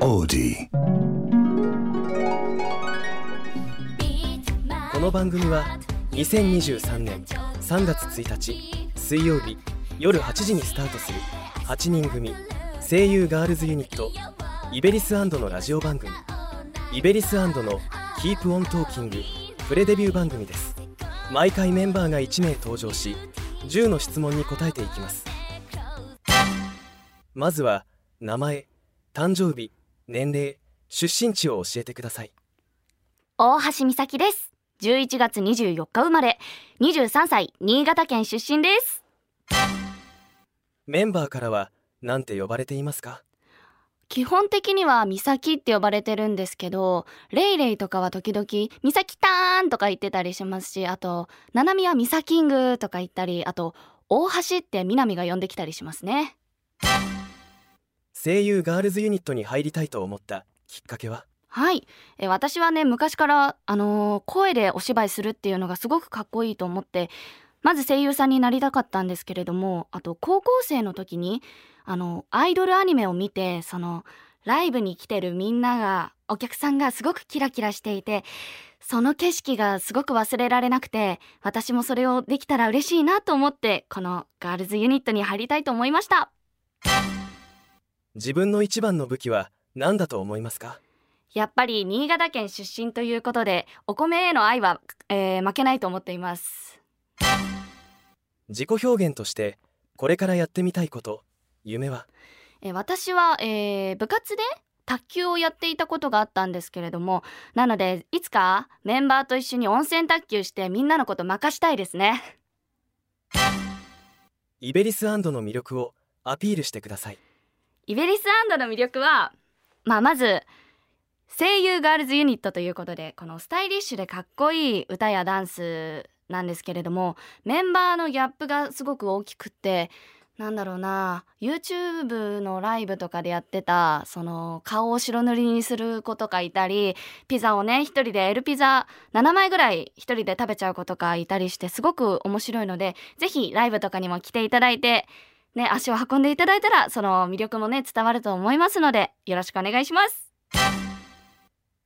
Odie. この番組は2023年3月1日水曜日夜8時にスタートする8人組声優ガールズユニットイベリスのラジオ番組イベリスの Keep On Talking プレデビュー番組です毎回メンバーが1名登場し10の質問に答えていきますまずは名前誕生日年齢出身地を教えてください。大橋美咲です。11月24日生まれ。23歳新潟県出身です。メンバーからは何て呼ばれていますか？基本的には美咲って呼ばれてるんですけどレイレイとかは時々美咲たーんとか言ってたりしますしあとななみは美咲ングとか言ったりあと大橋って南が呼んできたりしますね声優ガールズユニットに入りたいと思ったきっかけは？はい。え私はね昔からあのー声でお芝居するっていうのがすごくかっこいいと思ってまず声優さんになりたかったんですけれどもあと高校生の時にあのアイドルアニメを見てそのライブに来てるみんながお客さんがすごくキラキラしていてその景色がすごく忘れられなくて私もそれをできたら嬉しいなと思ってこのガールズユニットに入りたいと思いました。自分の一番の武器は何だと思いますか？やっぱり新潟県出身ということでお米への愛は、えー負けないと思っています。自己表現としてこれからやってみたいこと夢は？えー私は、えー部活で卓球をやっていたことがあったんですけれどもなのでいつかメンバーと一緒に温泉卓球してみんなのこと任したいですね。イベリスの魅力をアピールしてくださいイベリスの魅力は、まあ、まず声優ガールズユニットということでこのスタイリッシュでかっこいい歌やダンスなんですけれどもメンバーのギャップがすごく大きくってなんだろうな YouTube のライブとかでやってたその顔を白塗りにする子とかいたりピザをね一人で L ピザ7枚ぐらい一人で食べちゃう子とかいたりしてすごく面白いのでぜひライブとかにも来ていただいてね足を運んでいただいたらその魅力もね伝わると思いますのでよろしくお願いします。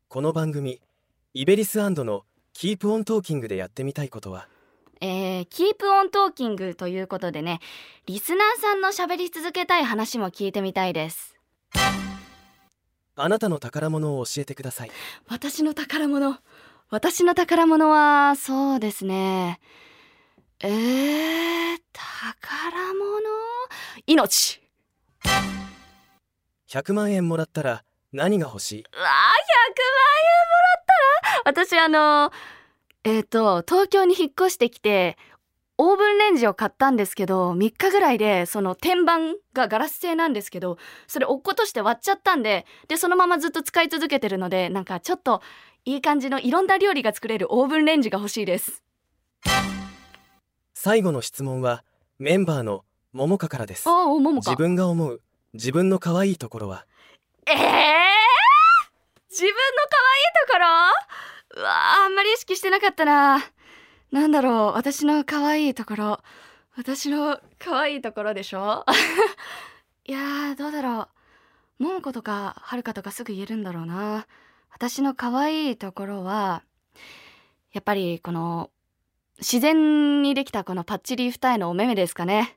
この番組イベリスの Keep On Talking でやってみたいことは？えー、 Keep On Talking ということでねリスナーさんの喋り続けたい話も聞いてみたいです。あなたの宝物を教えてください。私の宝物？私の宝物はそうですね。えー、命。100万円もらったら何が欲しい？うわー100万円もらったら？私あのえっ、と東京に引っ越してきてオーブンレンジを買ったんですけど3日ぐらいでその天板がガラス製なんですけどそれ落っことして割っちゃったんででそのままずっと使い続けてるのでなんかちょっといい感じのいろんな料理が作れるオーブンレンジが欲しいです。最後の質問はメンバーの桃香からです。あおももか自分が思う自分の可愛いところは。えー、自分の可愛いところ？うわーあんまり意識してなかったな。なんだろう私の可愛いところ。私の可愛いところでしょ？いやーどうだろう。桃子とか遥とかすぐ言えるんだろうな。私の可愛いところはやっぱりこの自然にできたこのパッチリ二重のお目目ですかね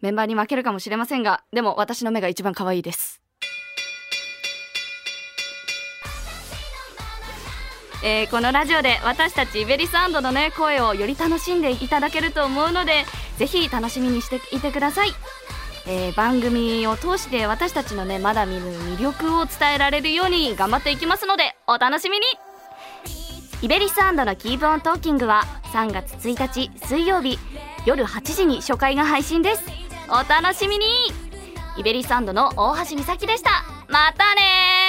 メンバーに負けるかもしれませんがでも私の目が一番可愛いです。えーこのラジオで私たちイベリスのね声をより楽しんでいただけると思うのでぜひ楽しみにしていてください、えー番組を通して私たちのねまだ見ぬ魅力を伝えられるように頑張っていきますのでお楽しみに。イベリスの Keep On Talking は3月1日水曜日夜8時に初回が配信です。お楽しみに。 IBERIs& の大橋海咲でした。またねー。